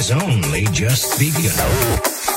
has only just begun.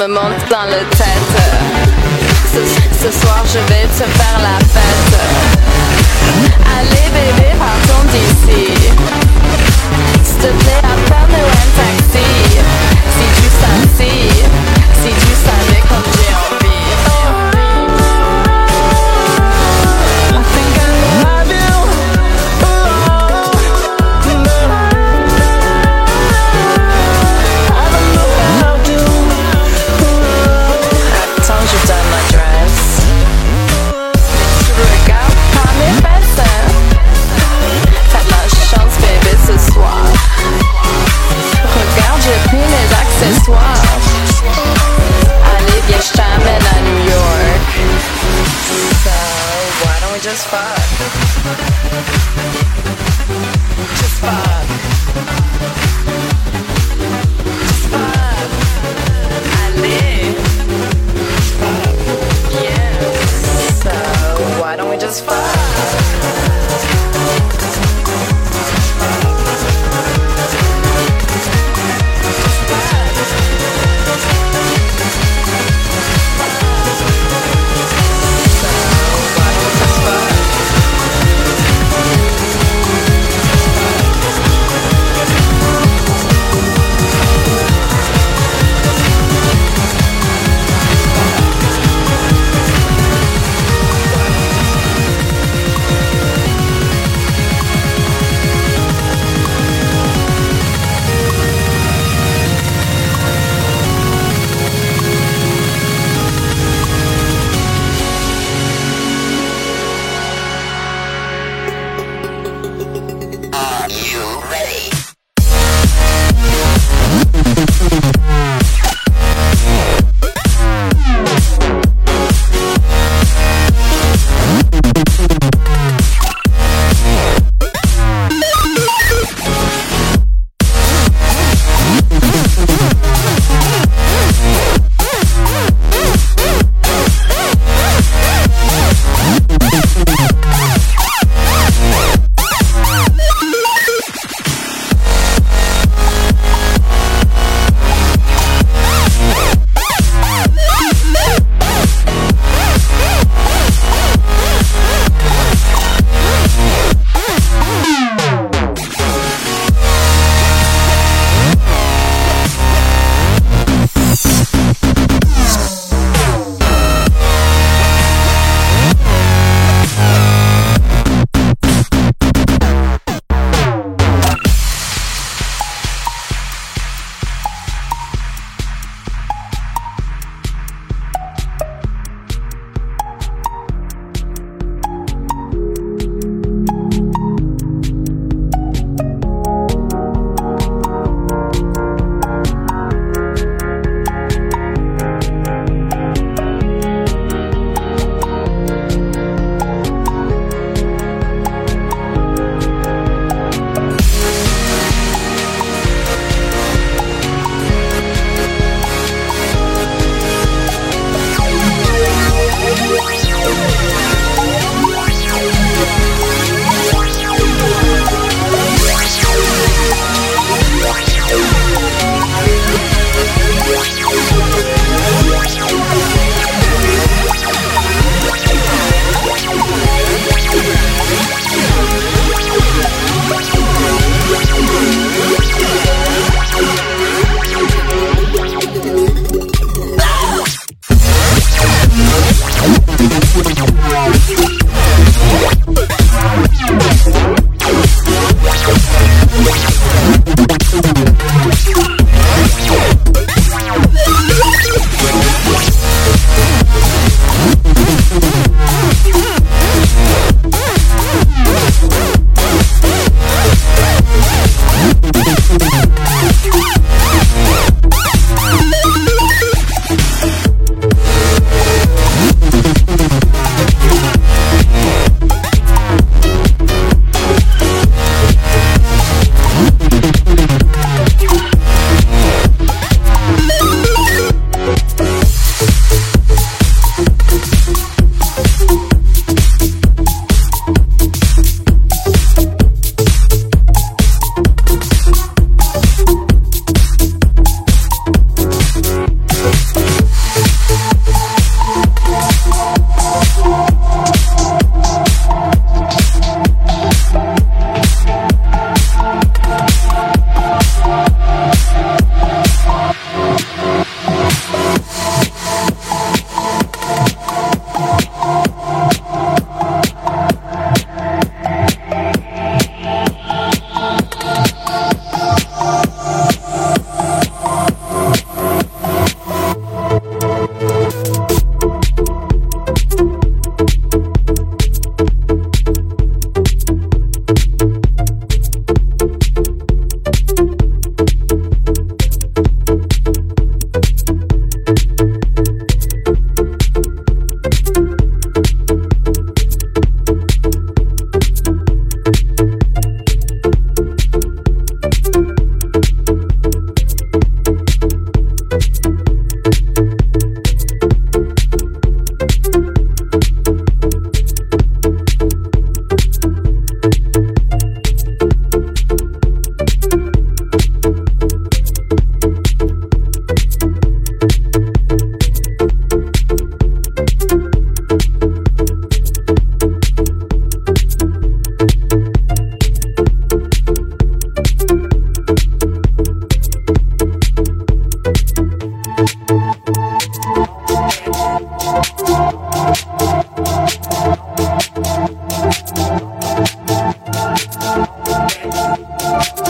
me monte dans le tête. Ce, soir, je vais te faire la fête.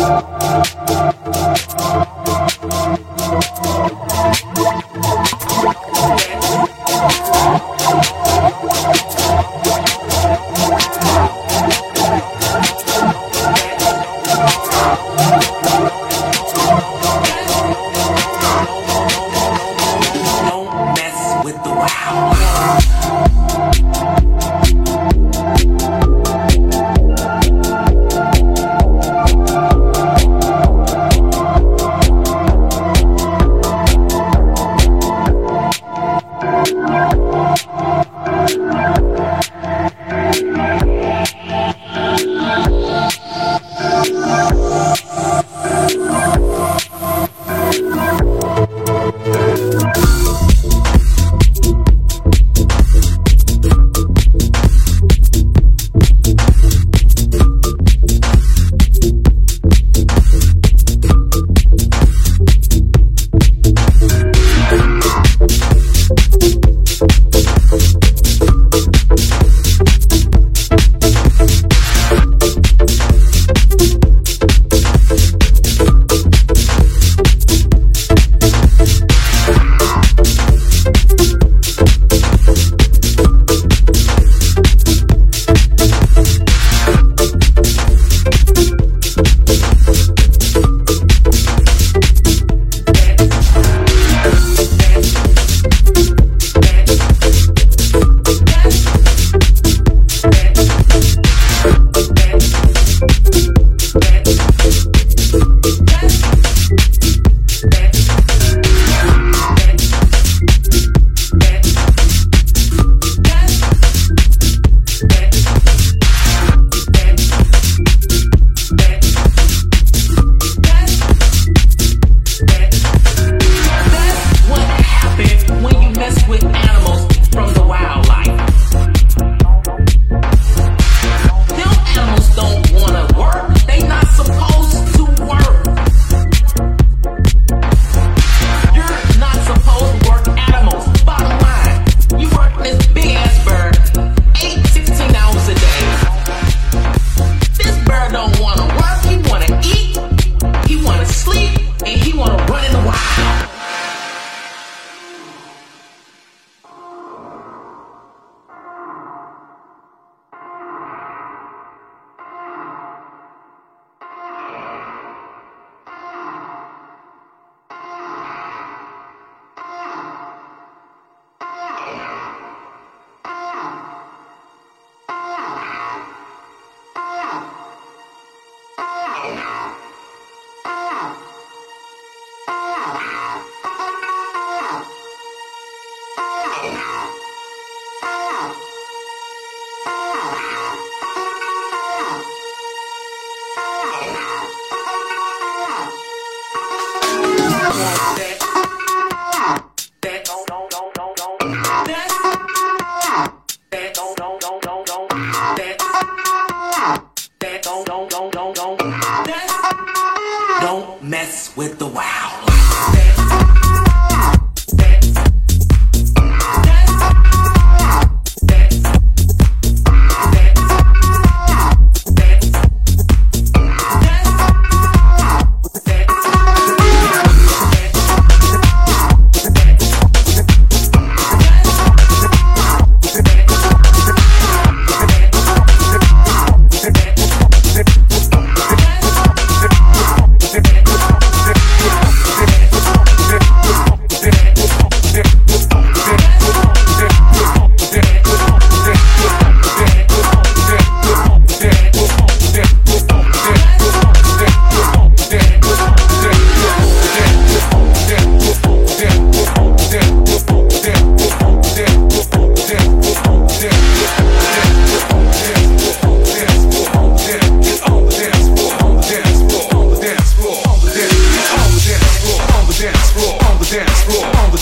Peace.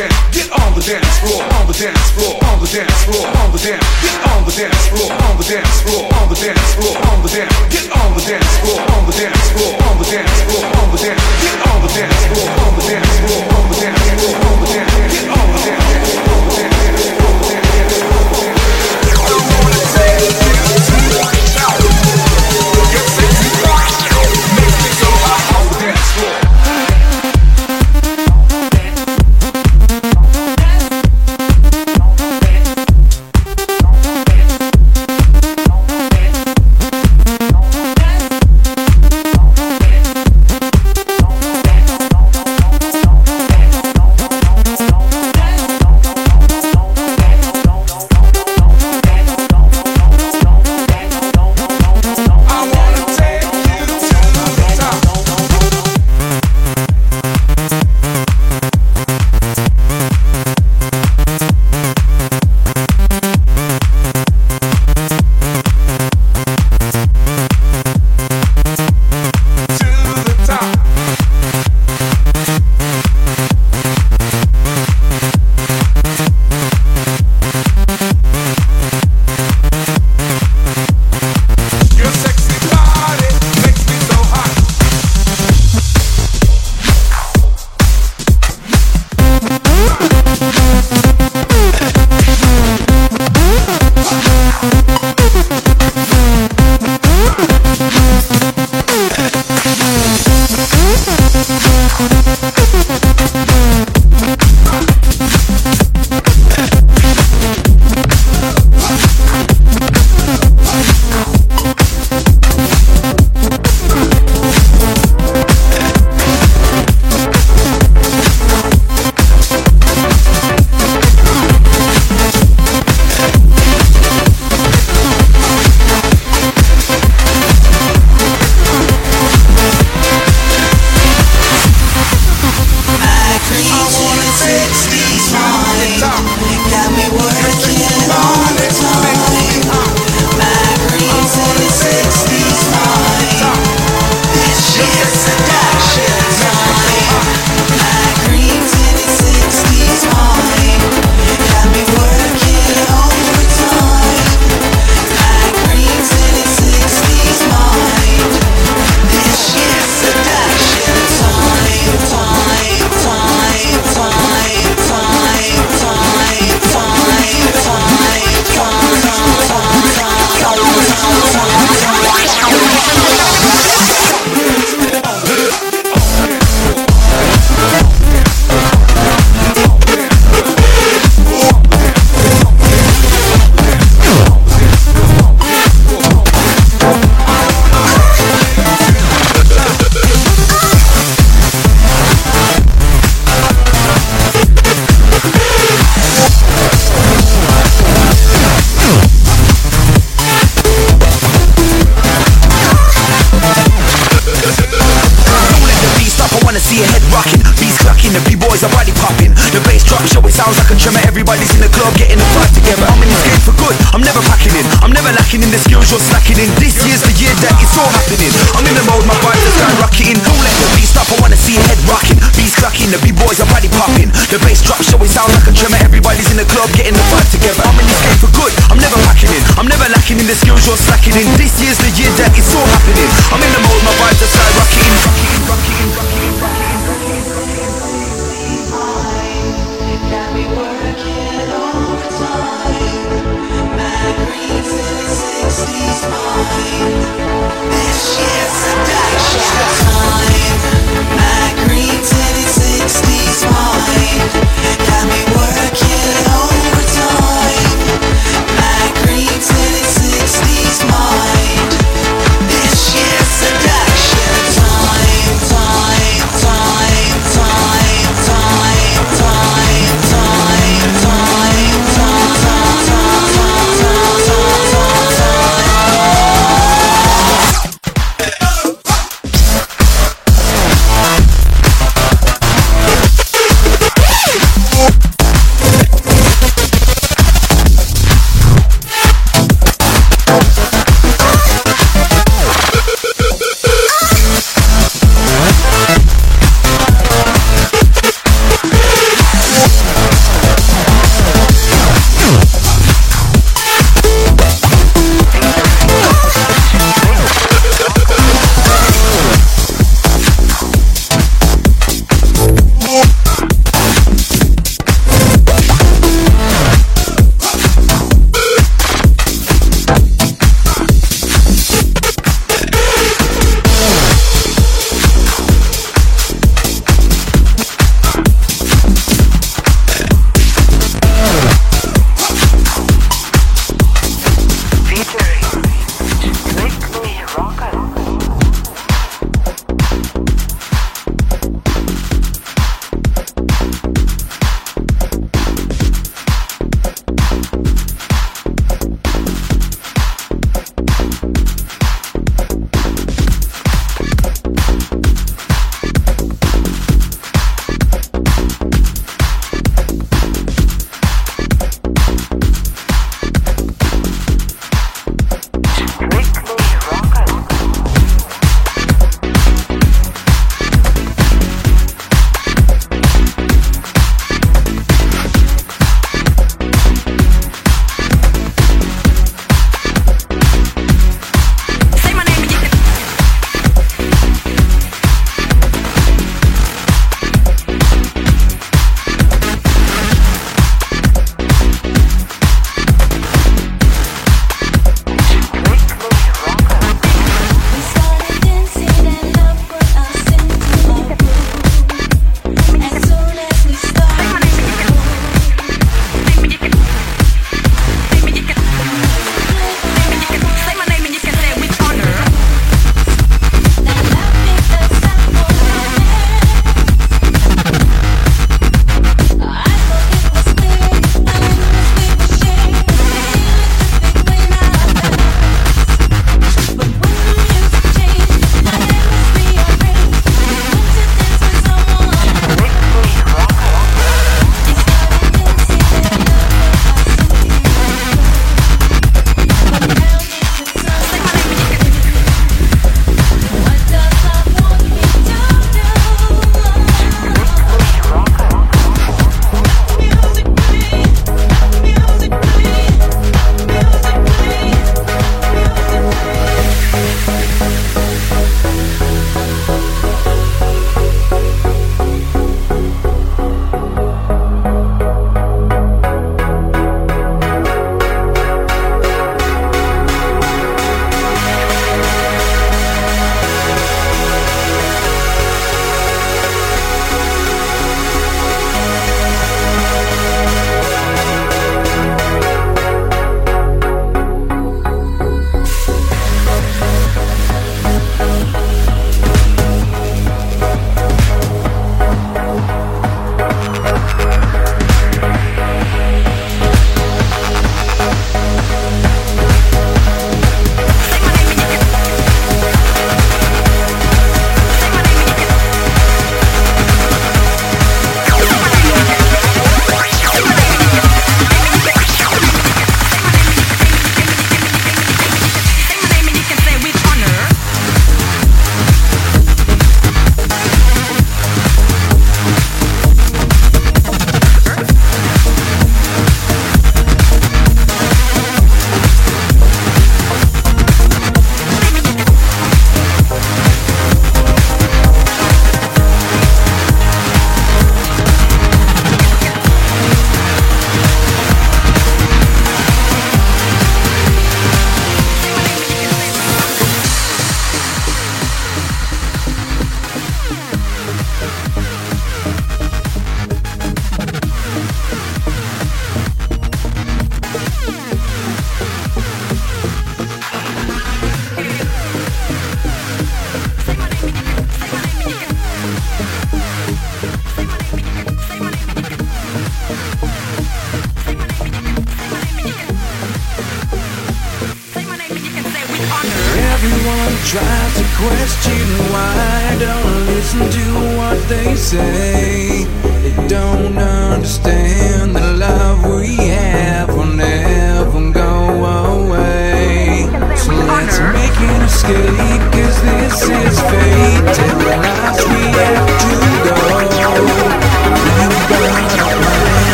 dance, get on the dance floor, on the dance floor, on the dance floor, on the dance, get on the dance floor, on the dance floor.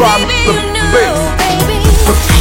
problem, the fix.